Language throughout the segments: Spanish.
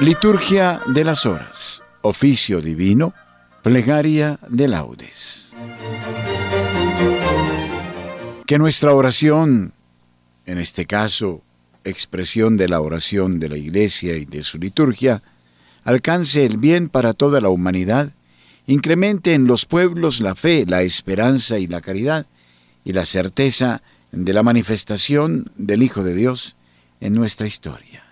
Liturgia de las Horas, oficio divino, plegaria de laudes. Que nuestra oración, en este caso, expresión de la oración de la Iglesia y de su liturgia, alcance el bien para toda la humanidad, incremente en los pueblos la fe, la esperanza y la caridad, y la certeza de la manifestación del Hijo de Dios en nuestra historia.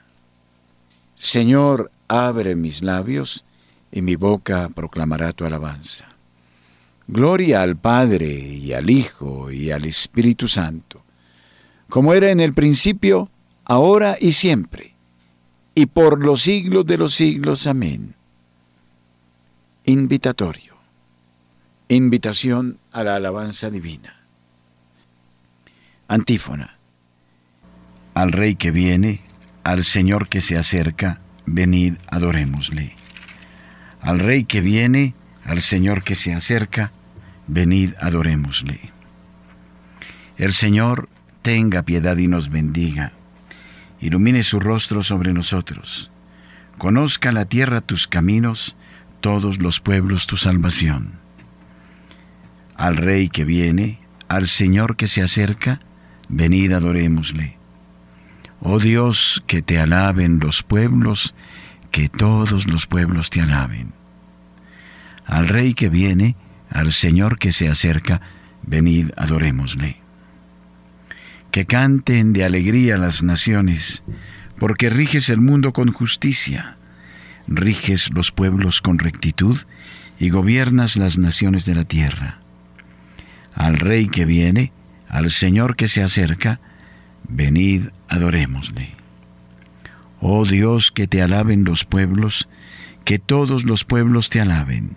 Señor, abre mis labios, y mi boca proclamará tu alabanza. Gloria al Padre y al Hijo y al Espíritu Santo, como era en el principio, ahora y siempre, y por los siglos de los siglos. Amén. Invitatorio. Invitación a la alabanza divina. Antífona. Al Rey que viene, al Señor que se acerca, venid, adorémosle. Al Rey que viene, al Señor que se acerca, venid, adorémosle. El Señor tenga piedad y nos bendiga, ilumine su rostro sobre nosotros, conozca la tierra tus caminos, todos los pueblos tu salvación. Al Rey que viene, al Señor que se acerca, venid adorémosle. Oh Dios, que te alaben los pueblos, que todos los pueblos te alaben. Al Rey que viene, al Señor que se acerca, venid adorémosle. Que canten de alegría las naciones, porque riges el mundo con justicia, riges los pueblos con rectitud y gobiernas las naciones de la tierra. Al Rey que viene, al Señor que se acerca, venid adorémosle. Oh Dios, que te alaben los pueblos, que todos los pueblos te alaben.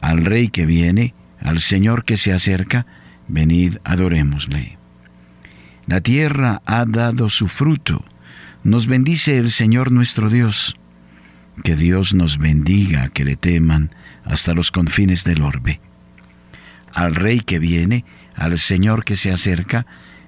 Al Rey que viene, al Señor que se acerca, venid adorémosle. La tierra ha dado su fruto, nos bendice el Señor nuestro Dios. Que Dios nos bendiga, que le teman hasta los confines del orbe. Al Rey que viene, al Señor que se acerca,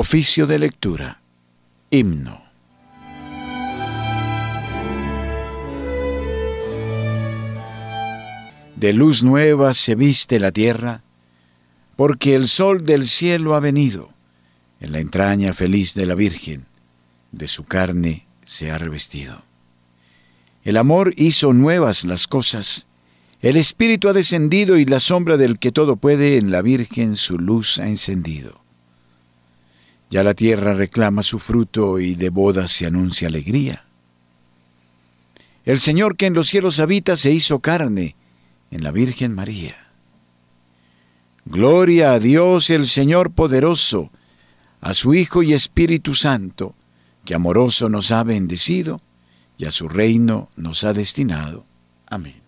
Oficio de lectura. Himno. De luz nueva se viste la tierra, porque el sol del cielo ha venido, en la entraña feliz de la Virgen, de su carne se ha revestido. El amor hizo nuevas las cosas, el Espíritu ha descendido y la sombra del que todo puede en la Virgen su luz ha encendido. Ya la tierra reclama su fruto y de bodas se anuncia alegría. El Señor que en los cielos habita se hizo carne en la Virgen María. Gloria a Dios el Señor poderoso, a su Hijo y Espíritu Santo, que amoroso nos ha bendecido y a su reino nos ha destinado. Amén.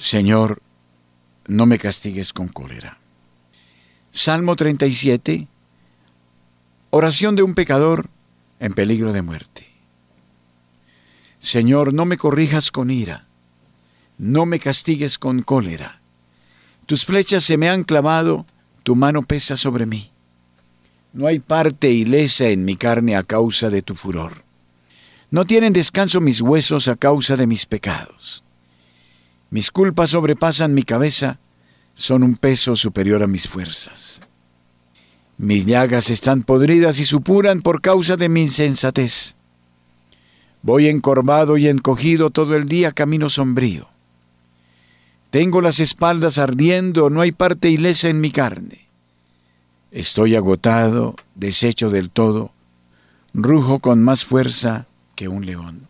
Señor, no me castigues con cólera. Salmo 37, oración de un pecador en peligro de muerte. Señor, no me corrijas con ira, no me castigues con cólera. Tus flechas se me han clavado, tu mano pesa sobre mí. No hay parte ilesa en mi carne a causa de tu furor. No tienen descanso mis huesos a causa de mis pecados. Mis culpas sobrepasan mi cabeza, son un peso superior a mis fuerzas. Mis llagas están podridas y supuran por causa de mi insensatez. Voy encorvado y encogido todo el día camino sombrío. Tengo las espaldas ardiendo, no hay parte ilesa en mi carne. Estoy agotado, deshecho del todo, rujo con más fuerza que un león.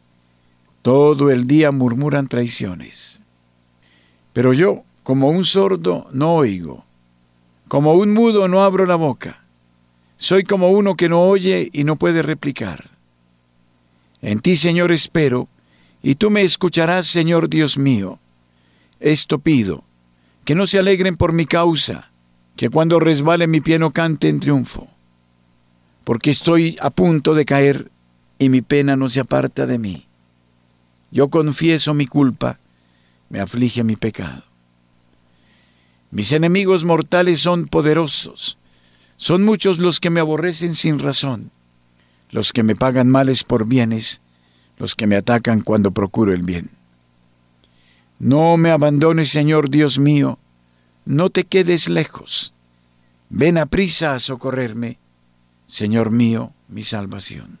Todo el día murmuran traiciones. Pero yo, como un sordo, no oigo. Como un mudo no abro la boca. Soy como uno que no oye y no puede replicar. En ti, Señor, espero, y tú me escucharás, Señor Dios mío. Esto pido, que no se alegren por mi causa, que cuando resbale mi pie no cante en triunfo porque estoy a punto de caer y mi pena no se aparta de mí. Yo confieso mi culpa, me aflige mi pecado. Mis enemigos mortales son poderosos, son muchos los que me aborrecen sin razón, los que me pagan males por bienes, los que me atacan cuando procuro el bien. No me abandones, Señor Dios mío, no te quedes lejos. Ven a prisa a socorrerme Señor mío, mi salvación.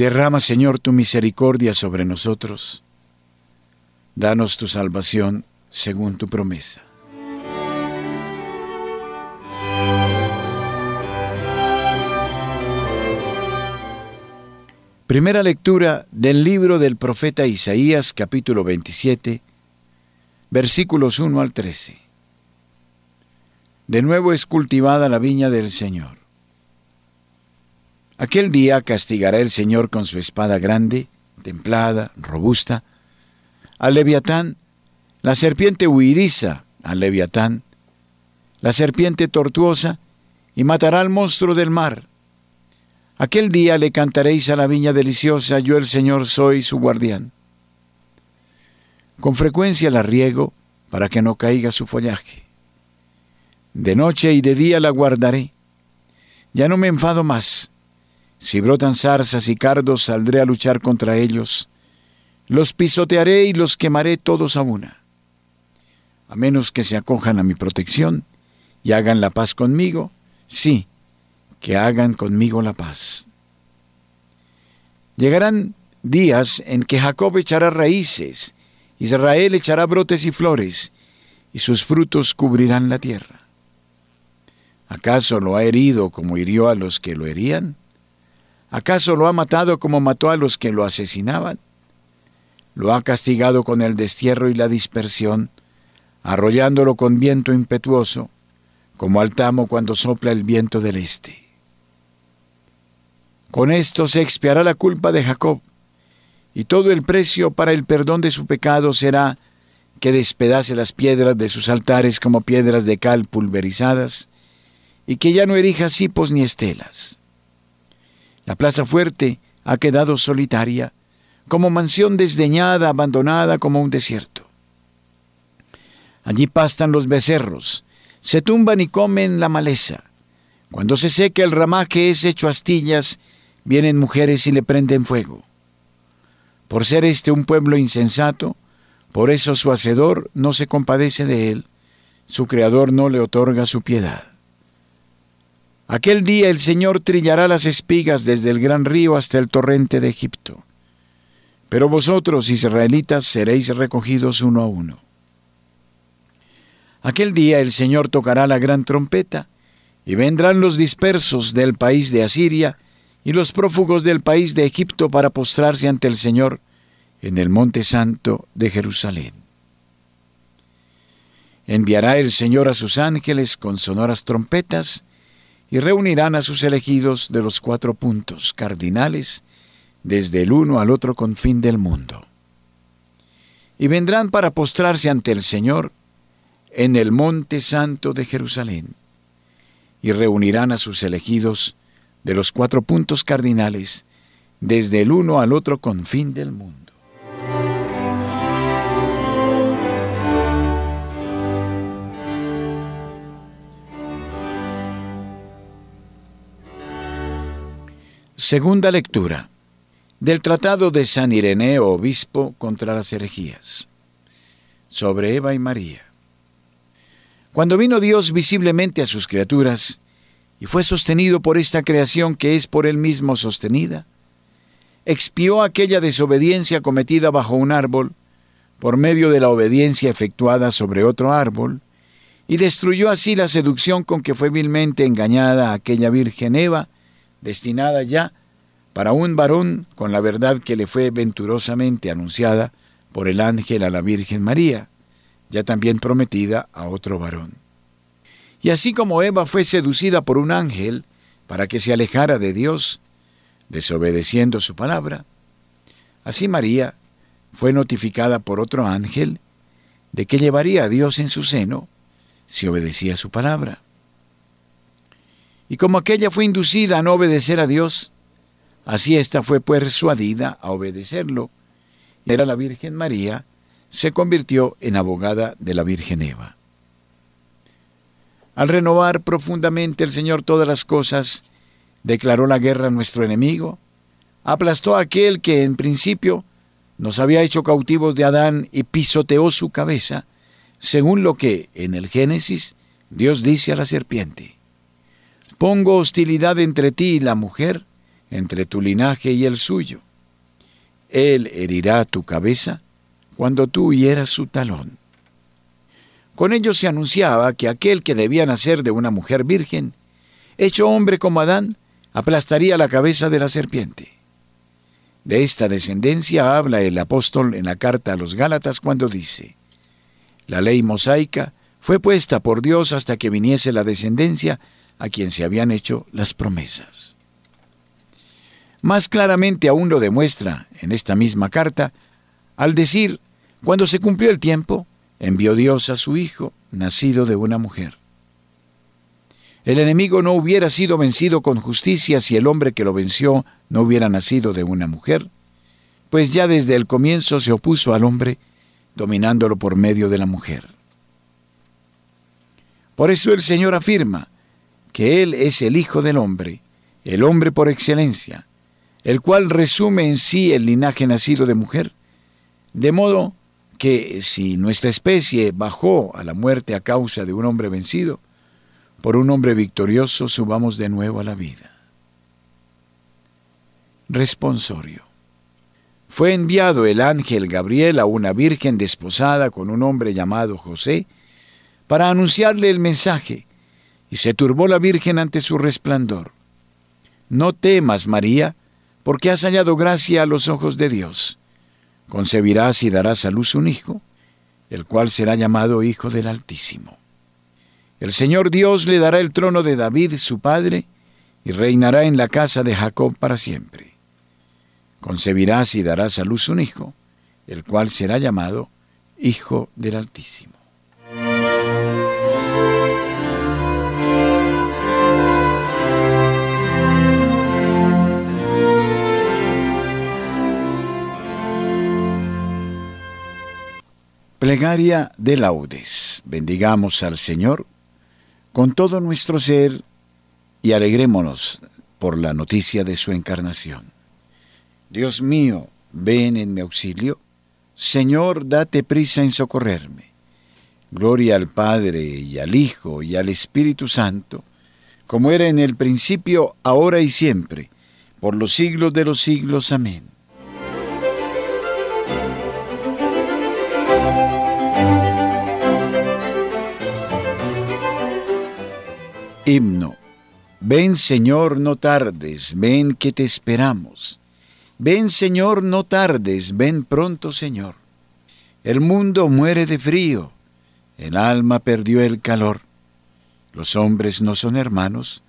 Derrama, Señor, tu misericordia sobre nosotros. Danos tu salvación según tu promesa. Primera lectura del libro del profeta Isaías capítulo 27, versículos 1 al 13. De nuevo es cultivada la viña del Señor. Aquel día castigará el Señor con su espada grande, templada, robusta, al leviatán, la serpiente huiriza al leviatán, la serpiente tortuosa, y matará al monstruo del mar. Aquel día le cantaréis a la viña deliciosa, yo el Señor soy su guardián. Con frecuencia la riego para que no caiga su follaje. De noche y de día la guardaré. Ya no me enfado más si brotan zarzas y cardos, saldré a luchar contra ellos. Los pisotearé y los quemaré todos a una. A menos que se acojan a mi protección y hagan la paz conmigo, sí, que hagan conmigo la paz. Llegarán días en que Jacob echará raíces, Israel echará brotes y flores, y sus frutos cubrirán la tierra. ¿Acaso lo ha herido como hirió a los que lo herían? ¿Acaso lo ha matado como mató a los que lo asesinaban? Lo ha castigado con el destierro y la dispersión, arrollándolo con viento impetuoso, como al tamo cuando sopla el viento del este. Con esto se expiará la culpa de Jacob, y todo el precio para el perdón de su pecado será que despedace las piedras de sus altares como piedras de cal pulverizadas, y que ya no erija cipos ni estelas. La plaza fuerte ha quedado solitaria, como mansión desdeñada, abandonada como un desierto. Allí pastan los becerros, se tumban y comen la maleza. Cuando se seca el ramaje es hecho astillas, vienen mujeres y le prenden fuego. Por ser este un pueblo insensato, por eso su hacedor no se compadece de él, su creador no le otorga su piedad. Aquel día el Señor trillará las espigas desde el gran río hasta el torrente de Egipto. Pero vosotros, israelitas, seréis recogidos uno a uno. Aquel día el Señor tocará la gran trompeta, y vendrán los dispersos del país de Asiria y los prófugos del país de Egipto para postrarse ante el Señor en el monte santo de Jerusalén. Enviará el Señor a sus ángeles con sonoras trompetas, y reunirán a sus elegidos de los cuatro puntos cardinales desde el uno al otro confín del mundo. Y vendrán para postrarse ante el Señor en el monte santo de Jerusalén, y reunirán a sus elegidos de los cuatro puntos cardinales, desde el uno al otro confín del mundo. Segunda lectura del Tratado de San Ireneo, obispo contra las herejías, sobre Eva y María. Cuando vino Dios visiblemente a sus criaturas y fue sostenido por esta creación que es por él mismo sostenida, expió aquella desobediencia cometida bajo un árbol por medio de la obediencia efectuada sobre otro árbol, y destruyó así la seducción con que fue vilmente engañada aquella Virgen Eva, destinada ya para un varón con la verdad que le fue venturosamente anunciada por el ángel a la Virgen María, ya también prometida a otro varón. Y así como Eva fue seducida por un ángel para que se alejara de Dios, desobedeciendo su palabra, así María fue notificada por otro ángel de que llevaría a Dios en su seno si obedecía su palabra. Y como aquella fue inducida a no obedecer a Dios, Así ésta fue persuadida a obedecerlo. Era la Virgen María, se convirtió en abogada de la Virgen Eva. Al renovar profundamente el Señor todas las cosas, declaró la guerra a nuestro enemigo, aplastó a aquel que en principio nos había hecho cautivos de Adán y pisoteó su cabeza, según lo que en el Génesis Dios dice a la serpiente. Pongo hostilidad entre ti y la mujer, entre tu linaje y el suyo. Él herirá tu cabeza cuando tú hieras su talón. Con ello se anunciaba que aquel que debía nacer de una mujer virgen, hecho hombre como Adán, aplastaría la cabeza de la serpiente. De esta descendencia habla el apóstol en la carta a los Gálatas cuando dice, La ley mosaica fue puesta por Dios hasta que viniese la descendencia a quien se habían hecho las promesas. Más claramente aún lo demuestra en esta misma carta al decir, cuando se cumplió el tiempo, envió Dios a su Hijo, nacido de una mujer. El enemigo no hubiera sido vencido con justicia si el hombre que lo venció no hubiera nacido de una mujer, pues ya desde el comienzo se opuso al hombre, dominándolo por medio de la mujer. Por eso el Señor afirma que Él es el Hijo del hombre, el hombre por excelencia, el cual resume en sí el linaje nacido de mujer, de modo que si nuestra especie bajó a la muerte a causa de un hombre vencido, por un hombre victorioso subamos de nuevo a la vida. Responsorio. Fue enviado el ángel Gabriel a una virgen desposada con un hombre llamado José para anunciarle el mensaje, y se turbó la virgen ante su resplandor. No temas, María, porque has hallado gracia a los ojos de Dios. Concebirás y darás a luz un hijo, el cual será llamado Hijo del Altísimo. El Señor Dios le dará el trono de David, su padre, y reinará en la casa de Jacob para siempre. Concebirás y darás a luz un hijo, el cual será llamado Hijo del Altísimo. Plegaria de laudes. Bendigamos al Señor con todo nuestro ser y alegrémonos por la noticia de su encarnación. Dios mío, ven en mi auxilio. Señor, date prisa en socorrerme. Gloria al Padre y al Hijo y al Espíritu Santo, como era en el principio, ahora y siempre, por los siglos de los siglos. Amén. Himno. Ven Señor, no tardes, ven que te esperamos. Ven Señor, no tardes, ven pronto Señor. El mundo muere de frío, el alma perdió el calor. Los hombres no son hermanos,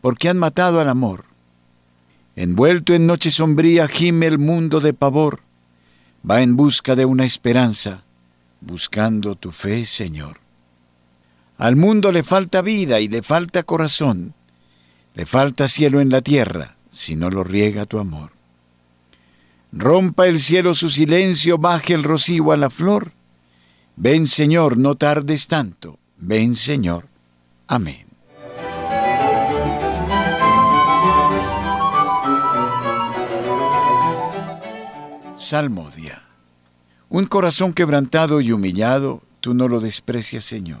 porque han matado al amor. Envuelto en noche sombría gime el mundo de pavor. Va en busca de una esperanza, buscando tu fe, Señor. Al mundo le falta vida y le falta corazón. Le falta cielo en la tierra si no lo riega tu amor. Rompa el cielo su silencio, baje el rocío a la flor. Ven Señor, no tardes tanto. Ven Señor. Amén. Salmodia. Un corazón quebrantado y humillado, tú no lo desprecias, Señor.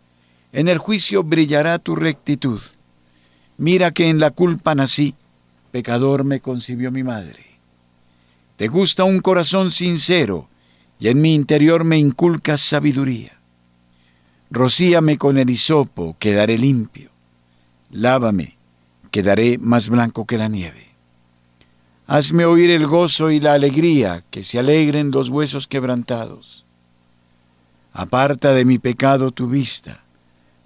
en el juicio brillará tu rectitud. Mira que en la culpa nací, pecador me concibió mi madre. Te gusta un corazón sincero, y en mi interior me inculcas sabiduría. Rocíame con el hisopo, quedaré limpio. Lávame, quedaré más blanco que la nieve. Hazme oír el gozo y la alegría, que se alegren los huesos quebrantados. Aparta de mi pecado tu vista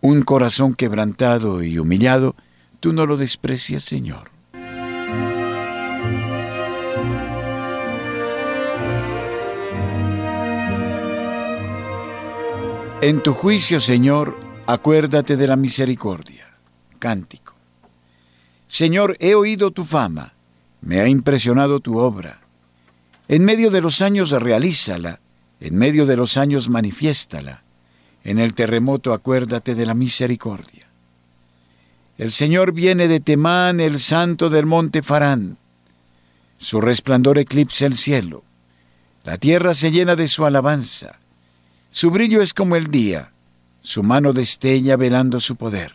Un corazón quebrantado y humillado, tú no lo desprecias, Señor. En tu juicio, Señor, acuérdate de la misericordia. Cántico. Señor, he oído tu fama, me ha impresionado tu obra. En medio de los años realízala, en medio de los años manifiéstala en el terremoto acuérdate de la misericordia. El Señor viene de Temán, el santo del monte Farán. Su resplandor eclipsa el cielo. La tierra se llena de su alabanza. Su brillo es como el día. Su mano destella velando su poder.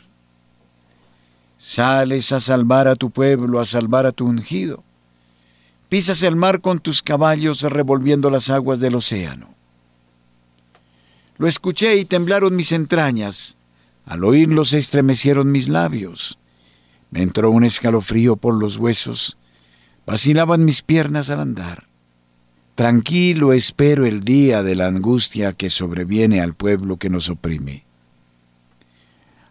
Sales a salvar a tu pueblo, a salvar a tu ungido. Pisas el mar con tus caballos revolviendo las aguas del océano. Lo escuché y temblaron mis entrañas. Al oírlo se estremecieron mis labios. Me entró un escalofrío por los huesos. Vacilaban mis piernas al andar. Tranquilo espero el día de la angustia que sobreviene al pueblo que nos oprime.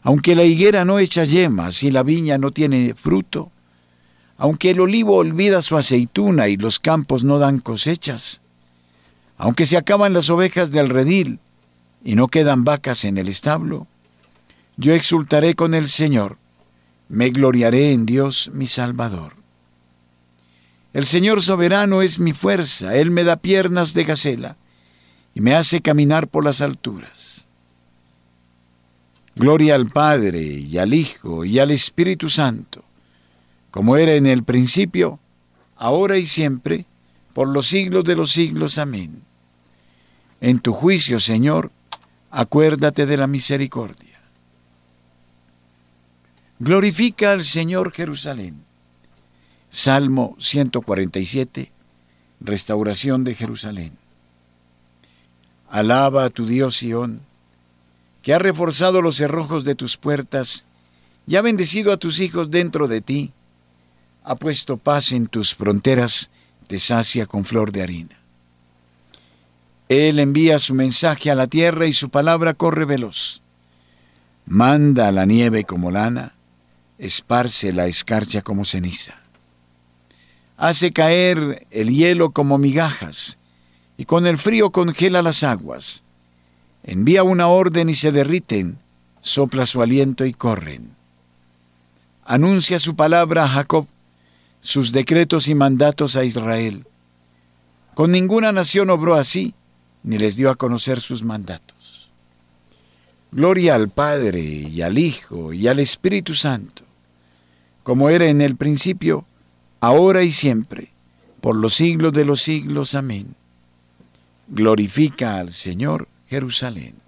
Aunque la higuera no echa yemas y la viña no tiene fruto, aunque el olivo olvida su aceituna y los campos no dan cosechas, aunque se acaban las ovejas del redil y no quedan vacas en el establo, yo exultaré con el Señor, me gloriaré en Dios mi Salvador. El Señor soberano es mi fuerza, Él me da piernas de gacela y me hace caminar por las alturas. Gloria al Padre y al Hijo y al Espíritu Santo, como era en el principio, ahora y siempre, por los siglos de los siglos. Amén. En tu juicio, Señor, acuérdate de la misericordia. Glorifica al Señor Jerusalén. Salmo 147, Restauración de Jerusalén. Alaba a tu Dios Sión, que ha reforzado los cerrojos de tus puertas y ha bendecido a tus hijos dentro de ti, ha puesto paz en tus fronteras, te sacia con flor de harina. Él envía su mensaje a la tierra y su palabra corre veloz. Manda la nieve como lana, esparce la escarcha como ceniza. Hace caer el hielo como migajas, y con el frío congela las aguas. Envía una orden y se derriten, sopla su aliento y corren. Anuncia su palabra a Jacob, sus decretos y mandatos a Israel. Con ninguna nación obró así, ni les dio a conocer sus mandatos. Gloria al Padre y al Hijo y al Espíritu Santo como era en el principio, ahora y siempre, por los siglos de los siglos. Amén. Glorifica al Señor Jerusalén.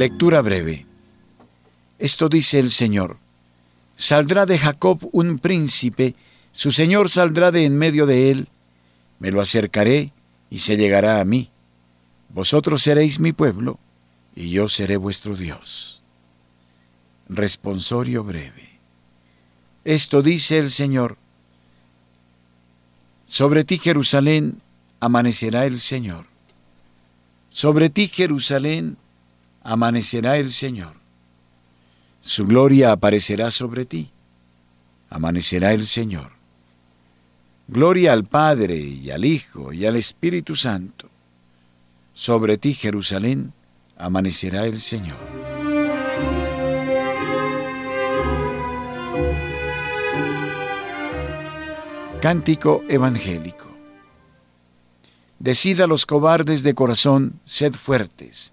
Lectura breve. Esto dice el Señor. Saldrá de Jacob un príncipe su Señor saldrá de en medio de él, me lo acercaré y se llegará a mí. Vosotros seréis mi pueblo y yo seré vuestro Dios. Responsorio breve. Esto dice el Señor. Sobre ti Jerusalén amanecerá el Señor. Sobre ti Jerusalén amanecerá el Señor. Su gloria aparecerá sobre ti. Amanecerá el Señor. Gloria al Padre y al Hijo y al Espíritu Santo. Sobre ti, Jerusalén, amanecerá el Señor. Cántico Evangélico. Decida los cobardes de corazón, sed fuertes.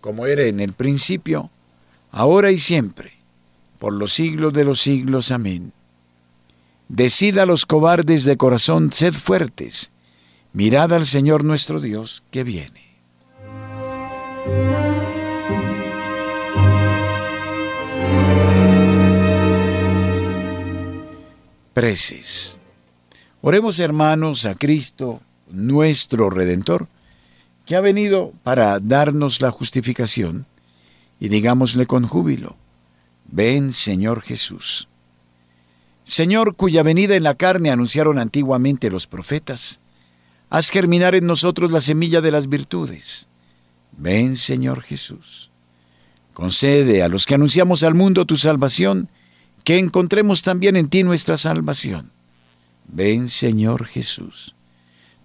como era en el principio, ahora y siempre, por los siglos de los siglos. Amén. Decida los cobardes de corazón, sed fuertes. Mirad al Señor nuestro Dios que viene. Preces. Oremos hermanos a Cristo, nuestro Redentor, que ha venido para darnos la justificación, y digámosle con júbilo, ven Señor Jesús. Señor, cuya venida en la carne anunciaron antiguamente los profetas, haz germinar en nosotros la semilla de las virtudes. Ven, Señor Jesús. Concede a los que anunciamos al mundo tu salvación, que encontremos también en ti nuestra salvación. Ven, Señor Jesús.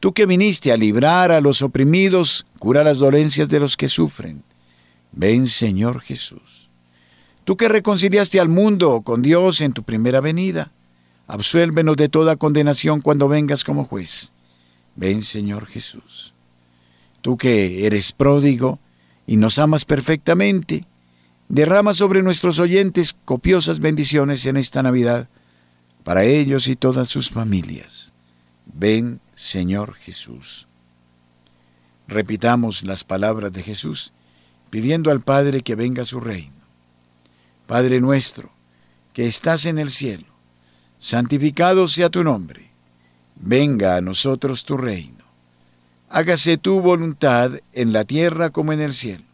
Tú que viniste a librar a los oprimidos, cura las dolencias de los que sufren. Ven, Señor Jesús. Tú que reconciliaste al mundo con Dios en tu primera venida, absuélvenos de toda condenación cuando vengas como juez. Ven, Señor Jesús. Tú que eres pródigo y nos amas perfectamente, derrama sobre nuestros oyentes copiosas bendiciones en esta Navidad, para ellos y todas sus familias. Ven, Señor Jesús. Repitamos las palabras de Jesús, pidiendo al Padre que venga su reino. Padre nuestro, que estás en el cielo, santificado sea tu nombre. Venga a nosotros tu reino. Hágase tu voluntad en la tierra como en el cielo.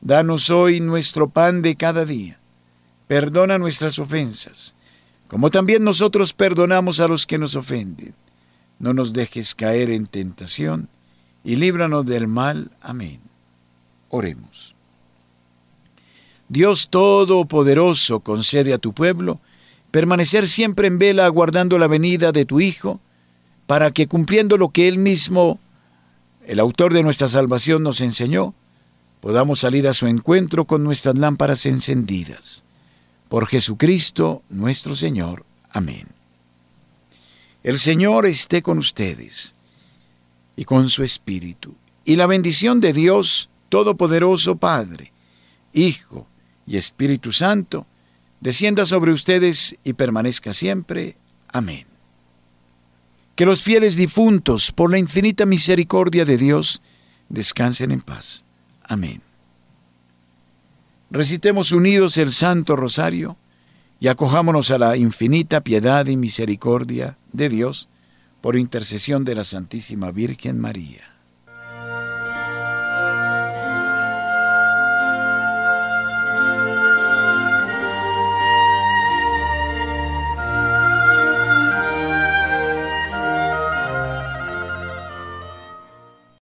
Danos hoy nuestro pan de cada día. Perdona nuestras ofensas, como también nosotros perdonamos a los que nos ofenden. No nos dejes caer en tentación, y líbranos del mal. Amén. Oremos. Dios Todopoderoso, concede a tu pueblo permanecer siempre en vela aguardando la venida de tu Hijo, para que cumpliendo lo que Él mismo, el autor de nuestra salvación, nos enseñó, podamos salir a su encuentro con nuestras lámparas encendidas. Por Jesucristo nuestro Señor. Amén. El Señor esté con ustedes y con su Espíritu, y la bendición de Dios Todopoderoso Padre, Hijo y Espíritu Santo, descienda sobre ustedes y permanezca siempre. Amén. Que los fieles difuntos, por la infinita misericordia de Dios, descansen en paz. Amén. Recitemos unidos el Santo Rosario y acojámonos a la infinita piedad y misericordia de Dios por intercesión de la Santísima Virgen María.